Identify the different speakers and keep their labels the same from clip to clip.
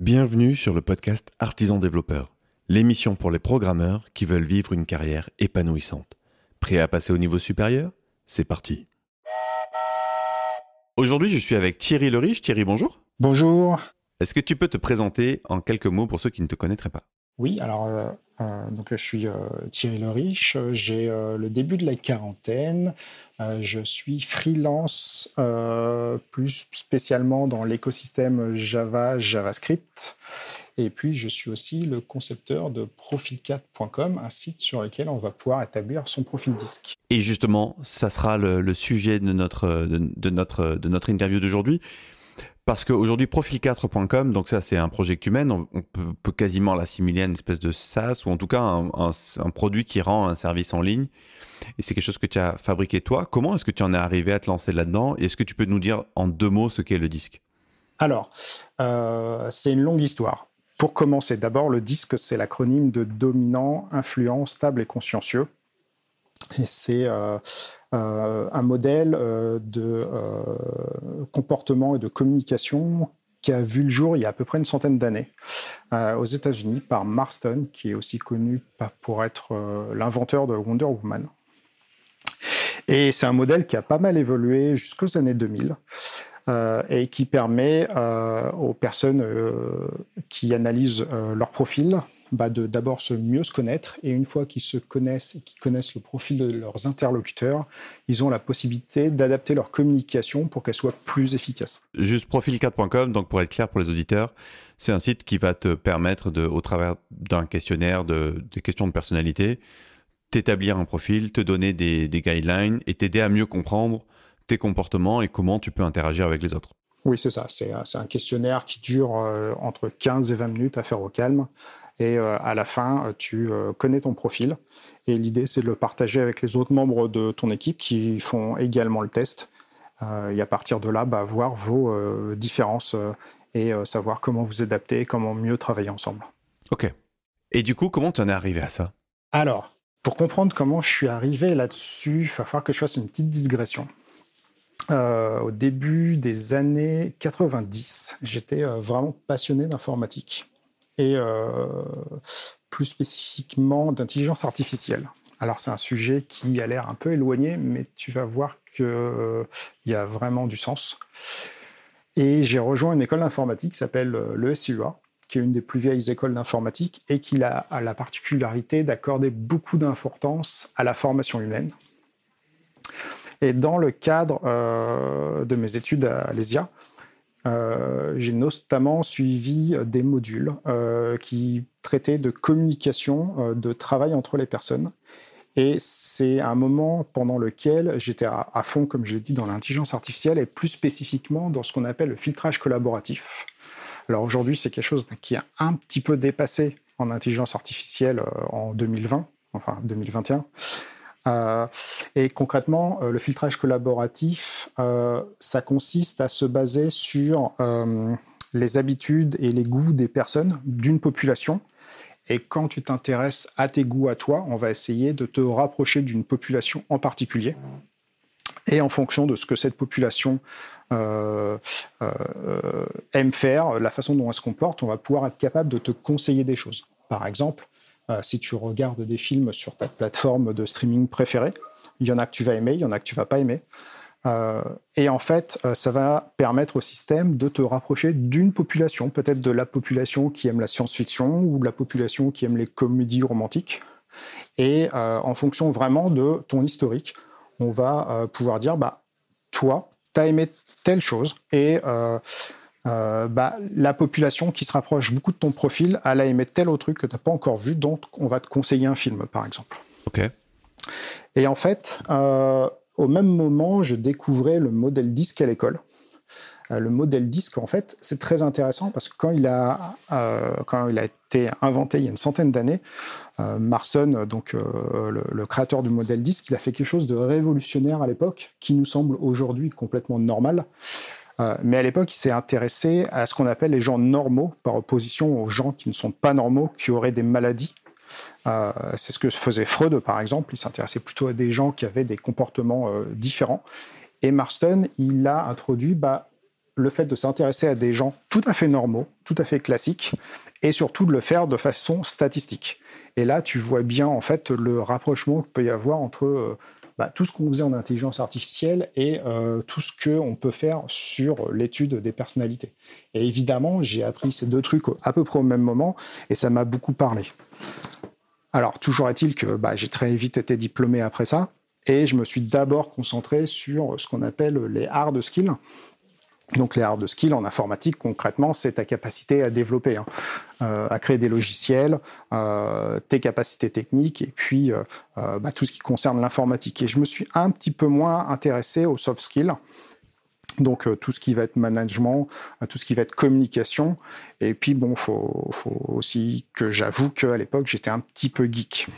Speaker 1: Bienvenue sur le podcast Artisan Développeur, l'émission pour les programmeurs qui veulent vivre une carrière épanouissante. Prêt à passer au niveau supérieur? C'est parti. Aujourd'hui, je suis avec Thierry Leriche. Thierry, bonjour.
Speaker 2: Bonjour.
Speaker 1: Est-ce que tu peux te présenter en quelques mots pour ceux qui ne te connaîtraient pas?
Speaker 2: Oui, alors euh, euh, donc je suis euh, Thierry Leriche, j'ai le début de la quarantaine, je suis freelance plus spécialement dans l'écosystème Java, JavaScript. Et puis, je suis aussi le concepteur de profil4.com, un site sur lequel on va pouvoir établir son profil disque.
Speaker 1: Et justement, ça sera le, sujet de notre interview d'aujourd'hui. Parce qu'aujourd'hui, profil4.com, donc ça c'est un projet que tu mènes, on, peut, quasiment l'assimiler à une espèce de SaaS ou en tout cas un, produit qui rend un service en ligne. Et c'est quelque chose que tu as fabriqué toi. Comment est-ce que tu en es arrivé à te lancer là-dedans? Est-ce que tu peux nous dire en deux mots ce qu'est le disque?
Speaker 2: Alors, euh, c'est une longue histoire. Pour commencer, d'abord, le disque, c'est l'acronyme de dominant, influent, stable et consciencieux. Et c'est euh, un modèle euh, de comportement et de communication qui a vu le jour il y a à peu près une centaine d'années aux États-Unis par Marston, qui est aussi connu pour être l'inventeur de Wonder Woman. Et c'est un modèle qui a pas mal évolué jusqu'aux années 2000 et qui permet aux personnes qui analysent leur profil bah, de d'abord se mieux se connaître et une fois qu'ils se connaissent et qu'ils connaissent le profil de leurs interlocuteurs, ils ont la possibilité d'adapter leur communication pour qu'elle soit plus efficace.
Speaker 1: Juste profil4.com, donc pour être clair pour les auditeurs, c'est un site qui va te permettre, de, au travers d'un questionnaire, de, des questions de personnalité, t'établir un profil, te donner des, des guidelines et t'aider à mieux comprendre tes comportements et comment tu peux interagir avec les autres.
Speaker 2: Oui, c'est ça. C'est un questionnaire qui dure euh, entre 15 et 20 minutes à faire au calme. Et euh, à la fin, euh, tu euh, connais ton profil. Et l'idée, c'est de le partager avec les autres membres de ton équipe qui font également le test. et à partir de là, bah, voir vos différences et savoir comment vous adapter, comment mieux travailler ensemble.
Speaker 1: Ok. Et du coup, comment tu en es arrivé à ça?
Speaker 2: Alors, pour comprendre comment je suis arrivé là-dessus, il va falloir que je fasse une petite digression. au début des années 90, j'étais vraiment passionné d'informatique et euh, plus spécifiquement d'intelligence artificielle. Alors c'est un sujet qui a l'air un peu éloigné, mais tu vas voir qu'il euh, y a vraiment du sens. Et j'ai rejoint une école d'informatique qui s'appelle euh, le SUA, qui est une des plus vieilles écoles d'informatique et qui a, la particularité d'accorder beaucoup d'importance à la formation humaine. Et dans le cadre de mes études à l'ESIA, euh, j'ai notamment suivi euh, des modules euh, qui traitaient de communication, de travail entre les personnes. Et c'est un moment pendant lequel j'étais à, fond, comme je l'ai dit, dans l'intelligence artificielle et plus spécifiquement dans ce qu'on appelle le filtrage collaboratif. Alors aujourd'hui, c'est quelque chose qui est un petit peu dépassé en intelligence artificielle en 2020, enfin 2021. Euh, et concrètement, euh, le filtrage collaboratif, euh, ça consiste à se baser sur les habitudes et les goûts des personnes d'une population. Et quand tu t'intéresses à tes goûts à toi, on va essayer de te rapprocher d'une population en particulier. Et en fonction de ce que cette population aime faire, la façon dont elle se comporte, on va pouvoir être capable de te conseiller des choses. Par exemple, si tu regardes des films sur ta plateforme de streaming préférée, il y en a que tu vas aimer, il y en a que tu vas pas aimer. Euh, et en fait, euh, ça va permettre au système de te rapprocher d'une population, peut-être de la population qui aime la science-fiction ou de la population qui aime les comédies romantiques. Et en fonction vraiment de ton historique, on va pouvoir dire, bah, toi, tu as aimé telle chose et euh, bah, la population qui se rapproche beaucoup de ton profil, elle a aimé tel autre truc que tu n'as pas encore vu, donc on va te conseiller un film, par exemple.
Speaker 1: Ok.
Speaker 2: Et en fait, euh, au même moment, je découvrais le modèle disque à l'école. Euh, le modèle disque, en fait, c'est très intéressant parce que quand il a, quand il a été inventé il y a une centaine d'années, Marston, donc le, le, créateur du modèle disque, il a fait quelque chose de révolutionnaire à l'époque qui nous semble aujourd'hui complètement normal. Euh, mais à l'époque, il s'est intéressé à ce qu'on appelle les gens normaux, par opposition aux gens qui ne sont pas normaux, qui auraient des maladies. Euh, c'est ce que faisait Freud, par exemple. Il s'intéressait plutôt à des gens qui avaient des comportements euh, différents. Et Marston, il a introduit bah, le fait de s'intéresser à des gens tout à fait normaux, tout à fait classiques, et surtout de le faire de façon statistique. Et là, tu vois bien en fait le rapprochement qu'il peut y avoir entre bah, tout ce qu'on faisait en intelligence artificielle et euh, tout ce qu'on peut faire sur l'étude des personnalités. Et évidemment, j'ai appris ces deux trucs à peu près au même moment, et ça m'a beaucoup parlé. Alors, toujours est-il que bah, j'ai très vite été diplômé après ça, et je me suis d'abord concentré sur ce qu'on appelle les hard skills, donc les hard skills en informatique, concrètement, c'est ta capacité à développer, hein, euh, à créer des logiciels, euh, tes capacités techniques et puis euh, bah, tout ce qui concerne l'informatique. Et je me suis un petit peu moins intéressé aux soft skills, donc tout ce qui va être management, tout ce qui va être communication. Et puis bon, faut, faut aussi que j'avoue qu'à l'époque j'étais un petit peu geek.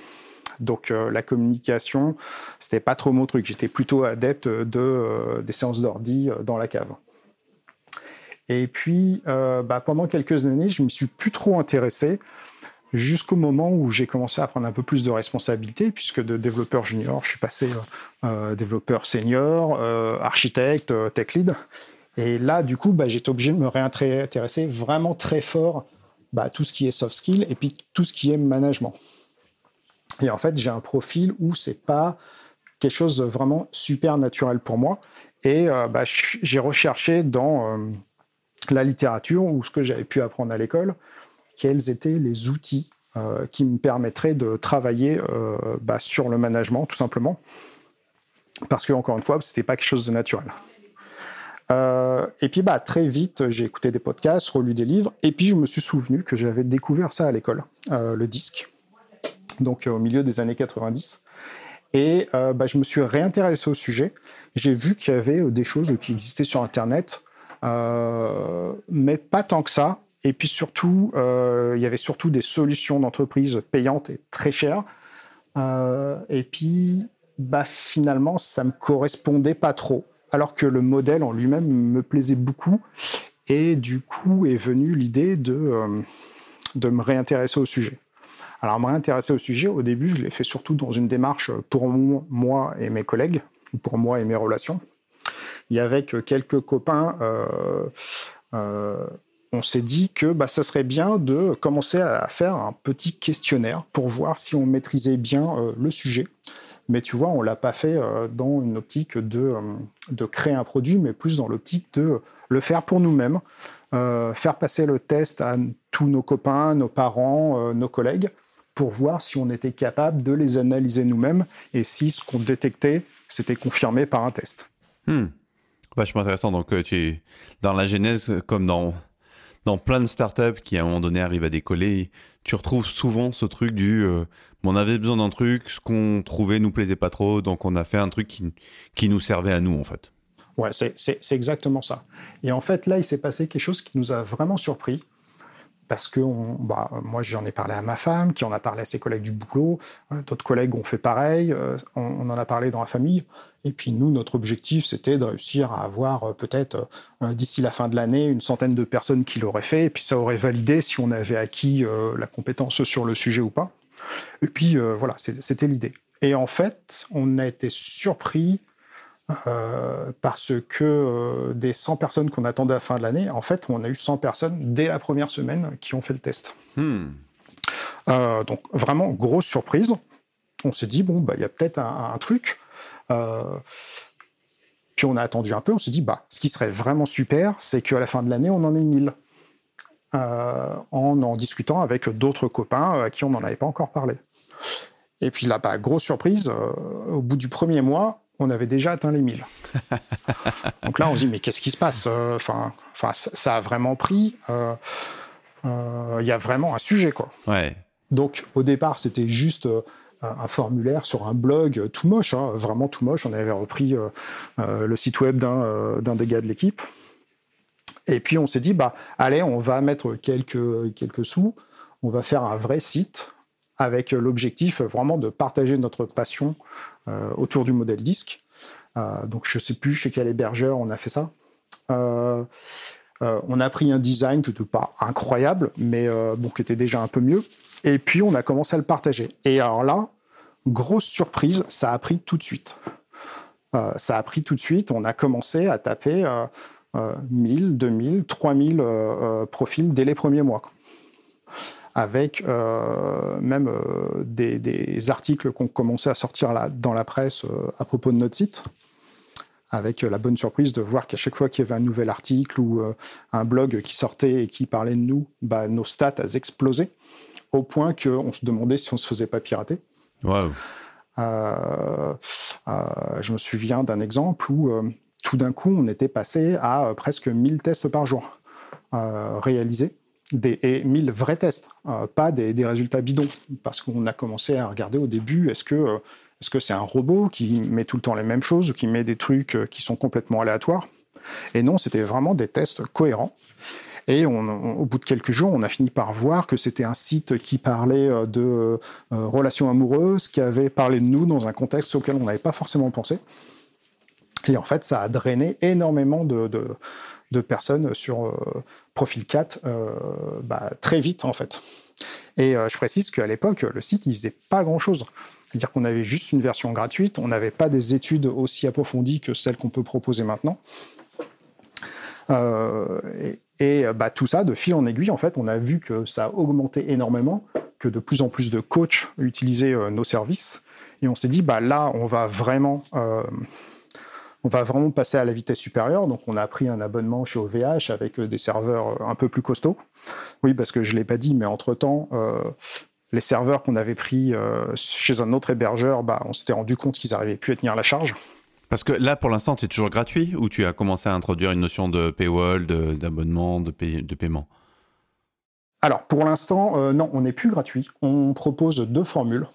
Speaker 2: Donc la communication, c'était pas trop mon truc. J'étais plutôt adepte de, des séances d'ordi dans la cave. Et puis, euh, bah, pendant quelques années, je ne me suis plus trop intéressé jusqu'au moment où j'ai commencé à prendre un peu plus de responsabilité, puisque de développeur junior, je suis passé euh, euh, développeur senior, architecte, tech lead. Et là, du coup, bah, j'étais obligé de me réintéresser vraiment très fort bah, à tout ce qui est soft skill et puis tout ce qui est management. Et en fait, j'ai un profil où c'est pas quelque chose de vraiment super naturel pour moi. Et bah, j'ai recherché dans la littérature ou ce que j'avais pu apprendre à l'école, quels étaient les outils euh, qui me permettraient de travailler euh, bah, sur le management, tout simplement. Parce que, encore une fois, ce n'était pas quelque chose de naturel. Euh, et puis, bah, très vite, j'ai écouté des podcasts, relu des livres, et puis je me suis souvenu que j'avais découvert ça à l'école, le disque, donc au milieu des années 90. Et bah, je me suis réintéressé au sujet. J'ai vu qu'il y avait des choses qui existaient sur Internet mais pas tant que ça. Et puis surtout, euh, il y avait surtout des solutions d'entreprise payantes et très chères. Euh, et puis, bah, finalement, ça me correspondait pas trop, alors que le modèle en lui-même me plaisait beaucoup. Et du coup est venue l'idée de, de me réintéresser au sujet. Alors, me réintéresser au sujet, au début, je l'ai fait surtout dans une démarche pour moi et mes collègues, pour moi et mes relations. Et avec quelques copains, euh, euh, on s'est dit que bah, ça serait bien de commencer à faire un petit questionnaire pour voir si on maîtrisait bien euh, le sujet. Mais tu vois, on ne l'a pas fait dans une optique de, de créer un produit, mais plus dans l'optique de le faire pour nous-mêmes, faire passer le test à tous nos copains, nos parents, nos collègues, pour voir si on était capable de les analyser nous-mêmes et si ce qu'on détectait, c'était confirmé par un test.
Speaker 1: Hmm. Vachement intéressant. Donc, euh, tu dans la genèse, comme dans, dans plein de startups qui, à un moment donné, arrivent à décoller, tu retrouves souvent ce truc du euh, on avait besoin d'un truc, ce qu'on trouvait nous plaisait pas trop, donc on a fait un truc qui, qui nous servait à nous, en fait.
Speaker 2: Ouais, c'est exactement ça. Et en fait, là, il s'est passé quelque chose qui nous a vraiment surpris parce que bah, moi j'en ai parlé à ma femme, qui en a parlé à ses collègues du boulot, hein, d'autres collègues ont fait pareil, euh, on, en a parlé dans la famille, et puis nous, notre objectif, c'était de réussir à avoir euh, peut-être euh, d'ici la fin de l'année une centaine de personnes qui l'auraient fait, et puis ça aurait validé si on avait acquis la compétence sur le sujet ou pas. Et puis voilà, c'était l'idée. Et en fait, on a été surpris euh, parce que euh, des 100 personnes qu'on attendait à la fin de l'année, en fait, on a eu 100 personnes dès la première semaine qui ont fait le test. Hmm. Euh, donc vraiment, grosse surprise. On s'est dit, bon, bah, il y a peut-être un, truc. puis on a attendu un peu, on s'est dit, bah, ce qui serait vraiment super, c'est qu'à la fin de l'année, on en ait 1000. en en discutant avec d'autres copains à qui on n'en avait pas encore parlé. Et puis là, bah, grosse surprise, au bout du premier mois, on avait déjà atteint les 1000. Donc là, on se dit, mais qu'est-ce qui se passe euh, Enfin, ça a vraiment pris. Euh, euh, il y a vraiment un sujet, quoi.
Speaker 1: Ouais.
Speaker 2: Donc, au départ, c'était juste un formulaire sur un blog tout moche, hein, vraiment tout moche. On avait repris le site web d'un des gars de l'équipe. Et puis, on s'est dit, bah, allez, on va mettre quelques, quelques sous, on va faire un vrai site avec l'objectif vraiment de partager notre passion euh, autour du modèle disque. Euh, donc je ne sais plus chez quel hébergeur on a fait ça. Euh, on a pris un design n'était pas incroyable, mais bon, qui était déjà un peu mieux. Et puis on a commencé à le partager. Et alors là, grosse surprise, ça a pris tout de suite. ça a pris tout de suite. On a commencé à taper 1000, 2000, 3000 profils dès les premiers mois. Avec même des, articles qu'on commençait à sortir là, dans la presse à propos de notre site avec la bonne surprise de voir qu'à chaque fois qu'il y avait un nouvel article ou un blog qui sortait et qui parlait de nous, bah, nos stats elles explosaient au point qu'on se demandait si on se faisait pas pirater.
Speaker 1: Wow.
Speaker 2: Euh, euh, je me souviens d'un exemple où euh, tout d'un coup, on était passé à presque 1000 tests par jour réalisés. Des, et 1000 vrais tests, pas des, résultats bidons. Parce qu'on a commencé à regarder au début, est-ce que que c'est un robot qui met tout le temps les mêmes choses ou qui met des trucs qui sont complètement aléatoires? Et non, c'était vraiment des tests cohérents. Et au bout de quelques jours, on a fini par voir que c'était un site qui parlait euh, de euh, relations amoureuses, qui avait parlé de nous dans un contexte auquel on n'avait pas forcément pensé. Et en fait, ça a drainé énormément de, personnes sur euh, Profil 4 bah, très vite, en fait. Et je précise qu'à l'époque, le site, il faisait pas grand-chose. C'est-à-dire qu'on avait juste une version gratuite, on n'avait pas des études aussi approfondies que celles qu'on peut proposer maintenant. et, euh, bah, tout ça, de fil en aiguille, en fait, on a vu que ça a augmenté énormément, que de plus en plus de coachs utilisaient euh, nos services. Et on s'est dit, bah, là, on va vraiment... Euh, on va vraiment passer à la vitesse supérieure. Donc, on a pris un abonnement chez OVH avec des serveurs un peu plus costauds. Oui, parce que je ne l'ai pas dit, mais entre-temps, les serveurs qu'on avait pris chez un autre hébergeur, bah, on s'était rendu compte qu'ils n'arrivaient plus à tenir la charge.
Speaker 1: Parce que là, pour l'instant, c'est toujours gratuit ou tu as commencé à introduire une notion de paywall, d'abonnement, de, de, paiement?
Speaker 2: Alors, pour l'instant, euh, non, on n'est plus gratuit. On propose deux formules.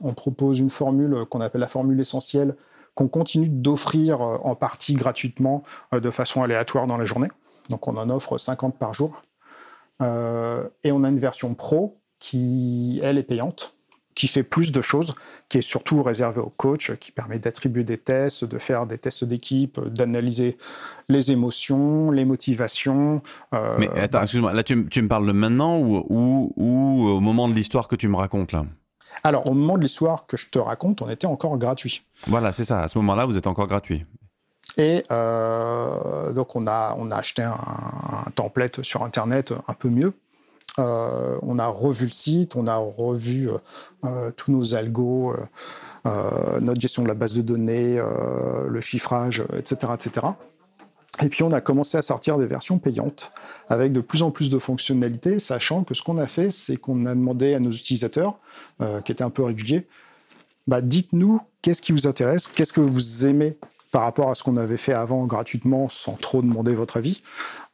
Speaker 2: On propose une formule qu'on appelle la formule essentielle, qu'on continue d'offrir euh, en partie gratuitement euh, de façon aléatoire dans la journée. Donc, on en offre 50 par jour. et on a une version pro qui, elle, est payante qui fait plus de choses, qui est surtout réservé aux coachs, qui permet d'attribuer des tests, de faire des tests d'équipe, d'analyser les émotions, les motivations.
Speaker 1: Euh, Mais attends, bah excuse-moi, là tu, me parles de maintenant ou, ou, au moment de l'histoire que tu me racontes là?
Speaker 2: Alors, au moment de l'histoire que je te raconte, on était encore gratuit.
Speaker 1: Voilà, c'est ça. À ce moment-là, vous êtes encore gratuit.
Speaker 2: Et euh, donc, on a, on a acheté un, un template sur Internet un peu mieux euh, on a revu le site, on a revu euh, euh, tous nos algos, notre gestion de la base de données, le chiffrage, etc., etc. Et puis on a commencé à sortir des versions payantes avec de plus en plus de fonctionnalités, sachant que ce qu'on a fait, c'est qu'on a demandé à nos utilisateurs, qui étaient un peu réguliers, bah, dites-nous qu'est-ce qui vous intéresse, qu'est-ce que vous aimez par rapport à ce qu'on avait fait avant gratuitement sans trop demander votre avis.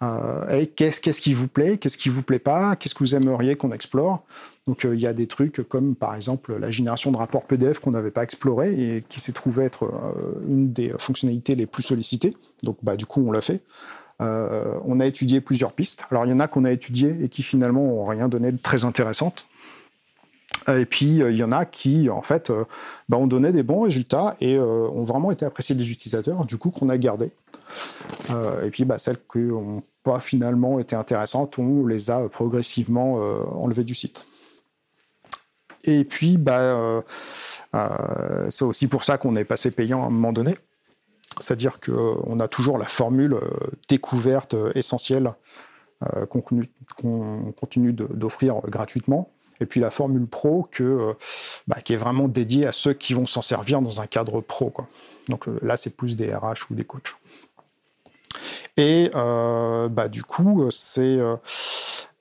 Speaker 2: Euh, et qu'est-ce, qu'est-ce qui vous plaît, qu'est-ce qui vous plaît pas, qu'est-ce que vous aimeriez qu'on explore. Donc euh, il y a des trucs comme par exemple la génération de rapports PDF qu'on n'avait pas exploré et qui s'est trouvé être euh, une des fonctionnalités les plus sollicitées. Donc bah, du coup on l'a fait. on a étudié plusieurs pistes. Alors il y en a qu'on a étudiées et qui finalement n'ont rien donné de très intéressantes. Et puis, euh, il y en a qui, en fait, euh, bah, ont donné des bons résultats et euh, ont vraiment été appréciés des utilisateurs, du coup, qu'on a gardé. et puis, bah, celles qui n'ont pas finalement été intéressantes, on les a progressivement enlevées du site. Et puis, bah, c'est aussi pour ça qu'on est passé payant à un moment donné. C'est-à-dire qu'on a toujours la formule découverte essentielle qu'on continue d'offrir gratuitement et puis la formule pro euh, bah, qui est vraiment dédiée à ceux qui vont s'en servir dans un cadre pro. Donc euh, là, c'est plus des RH ou des coachs. Et euh, bah, du coup, c'est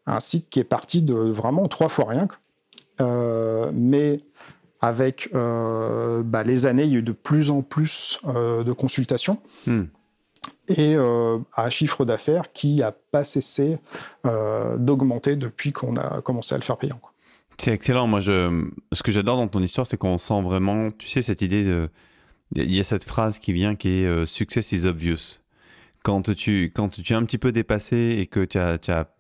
Speaker 2: un site qui est parti de vraiment trois fois rien. Mais avec bah, les années, il y a eu de plus en plus de consultations. Hmm. et un chiffre d'affaires qui n'a pas cessé d'augmenter depuis qu'on a commencé à le faire payant.
Speaker 1: C'est excellent. Moi, je, ce que j'adore dans ton histoire, c'est qu'on sent vraiment, tu sais, cette idée de. Il y a cette phrase qui vient qui est euh, Success is obvious. Quand tu, quand tu es un petit peu dépassé et que, as, tu as,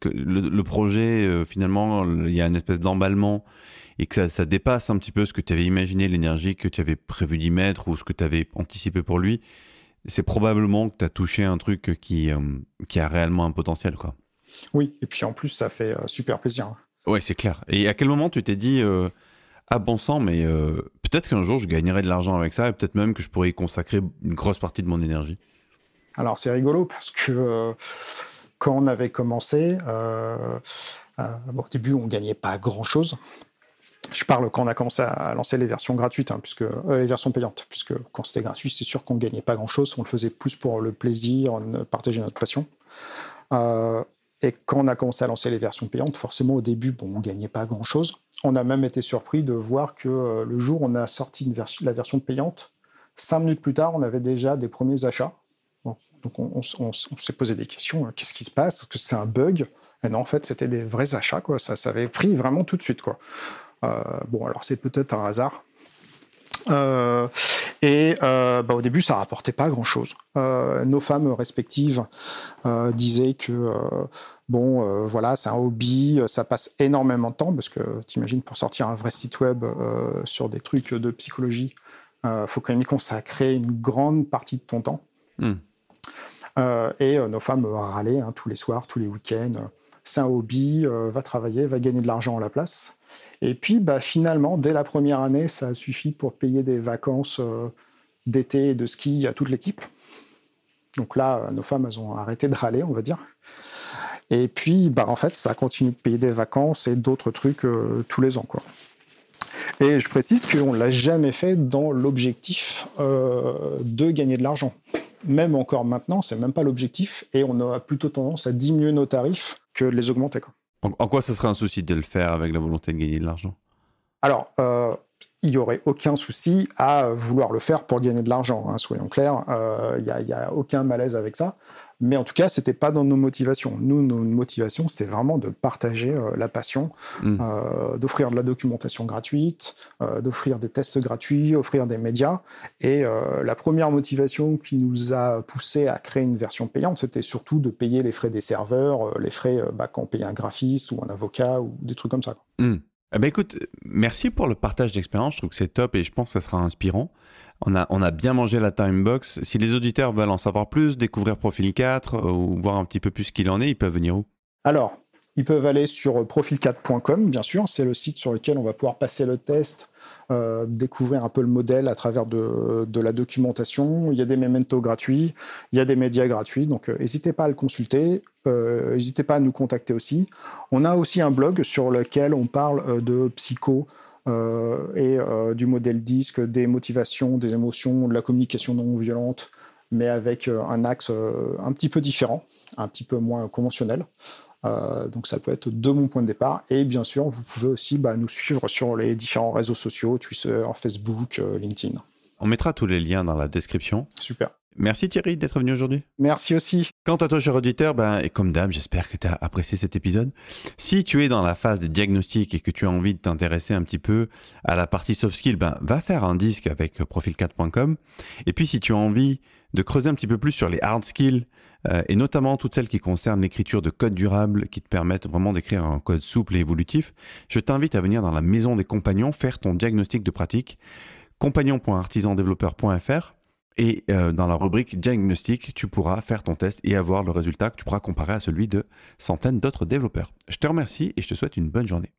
Speaker 1: que le, projet, euh, finalement, il y a une espèce d'emballement et que ça, ça, dépasse un petit peu ce que tu avais imaginé, l'énergie que tu avais prévu d'y mettre ou ce que tu avais anticipé pour lui, c'est probablement que tu as touché un truc qui, euh, qui a réellement un potentiel. quoi.
Speaker 2: Oui, et puis en plus, ça fait super plaisir.
Speaker 1: Ouais, c'est clair. Et à quel moment tu t'es dit, euh, ah bon sang, mais euh, peut-être qu'un jour je gagnerai de l'argent avec ça et peut-être même que je pourrais y consacrer une grosse partie de mon énergie?
Speaker 2: Alors c'est rigolo parce que quand on avait commencé, au début on gagnait pas grand-chose. Je parle quand on a commencé à lancer les versions gratuites, hein, puisque, les versions payantes, puisque quand c'était gratuit, c'est sûr qu'on ne gagnait pas grand-chose, on le faisait plus pour le plaisir, partager notre passion. Et quand on a commencé à lancer les versions payantes, forcément au début, bon, on ne gagnait pas grand-chose. On a même été surpris de voir que euh, le jour où on a sorti la version payante, cinq minutes plus tard, on avait déjà des premiers achats. Donc on, s'est posé des questions. Euh, qu'est-ce qui se passe? Est-ce que c'est un bug? Et non, en fait, c'était des vrais achats. Quoi. Ça, avait pris vraiment tout de suite. Quoi. Euh, bon, alors c'est peut-être un hasard. Euh, et bah, au début, ça rapportait pas grand-chose. Nos femmes respectives disaient que bon, voilà, c'est un hobby, ça passe énormément de temps parce que t'imagines pour sortir un vrai site web sur des trucs de psychologie, il faut quand même y consacrer une grande partie de ton temps. Hmm. Et nos femmes râlaient hein, tous les soirs, tous les week-ends. C'est un hobby, va travailler, va gagner de l'argent à la place. Et puis, bah, finalement, dès la première année, ça a suffi pour payer des vacances euh, d'été et de ski à toute l'équipe. Donc là, euh, nos femmes, elles ont arrêté de râler, on va dire. Et puis, bah, en fait, ça continue de payer des vacances et d'autres trucs euh, tous les ans. Et je précise qu'on ne l'a jamais fait dans l'objectif de gagner de l'argent. Même encore maintenant, c'est même pas l'objectif et on a plutôt tendance à diminuer nos tarifs que de les augmenter. Quoi.
Speaker 1: En, quoi ce serait un souci de le faire avec la volonté de gagner de l'argent?
Speaker 2: Alors, euh, il n'y aurait aucun souci à vouloir le faire pour gagner de l'argent, hein, soyons clairs. Euh, il n'y a, aucun malaise avec ça. Mais en tout cas, c'était pas dans nos motivations. Nous, nos motivations, c'était vraiment de partager euh, la passion, hmm. euh, d'offrir de la documentation gratuite, euh, d'offrir des tests gratuits, offrir des médias. Et la première motivation qui nous a poussé à créer une version payante, c'était surtout de payer les frais des serveurs, les frais bah, quand on payait un graphiste ou un avocat ou des trucs comme ça.
Speaker 1: Hmm. Eh ben écoute, merci pour le partage d'expérience. Je trouve que c'est top et je pense que ça sera inspirant. On a, bien mangé la time box. Si les auditeurs veulent en savoir plus, découvrir Profil 4 euh, ou voir un petit peu plus ce qu'il en est, ils peuvent venir où?
Speaker 2: Alors, ils peuvent aller sur profil4.com, bien sûr. C'est le site sur lequel on va pouvoir passer le test, euh, découvrir un peu le modèle à travers de, la documentation. Il y a des mementos gratuits, il y a des médias gratuits. Donc, euh, n'hésitez pas à le consulter. N'hésitez pas à nous contacter aussi. On a aussi un blog sur lequel on parle de psycho, euh, et euh, du modèle disque, des motivations, des émotions, de la communication non violente, mais avec euh, un axe un petit peu différent, un petit peu moins conventionnel. donc ça peut être de mon point de départ. Et bien sûr, vous pouvez aussi bah, nous suivre sur les différents réseaux sociaux, Twitter, Facebook, LinkedIn.
Speaker 1: On mettra tous les liens dans la description.
Speaker 2: Super.
Speaker 1: Merci Thierry d'être venu aujourd'hui.
Speaker 2: Merci aussi.
Speaker 1: Quant à toi, cher auditeur, ben, et comme d'hab, j'espère que tu as apprécié cet épisode. Si tu es dans la phase des diagnostics et que tu as envie de t'intéresser un petit peu à la partie soft skill, ben, va faire un disque avec profil4.com. Et puis, si tu as envie de creuser un petit peu plus sur les hard skills, euh, et notamment toutes celles qui concernent l'écriture de code durable qui te permettent vraiment d'écrire un code souple et évolutif, je t'invite à venir dans la maison des compagnons faire ton diagnostic de pratique compagnon.artisandéveloppeur.fr et euh, dans la rubrique diagnostic, tu pourras faire ton test et avoir le résultat que tu pourras comparer à celui de centaines d'autres développeurs. Je te remercie et je te souhaite une bonne journée.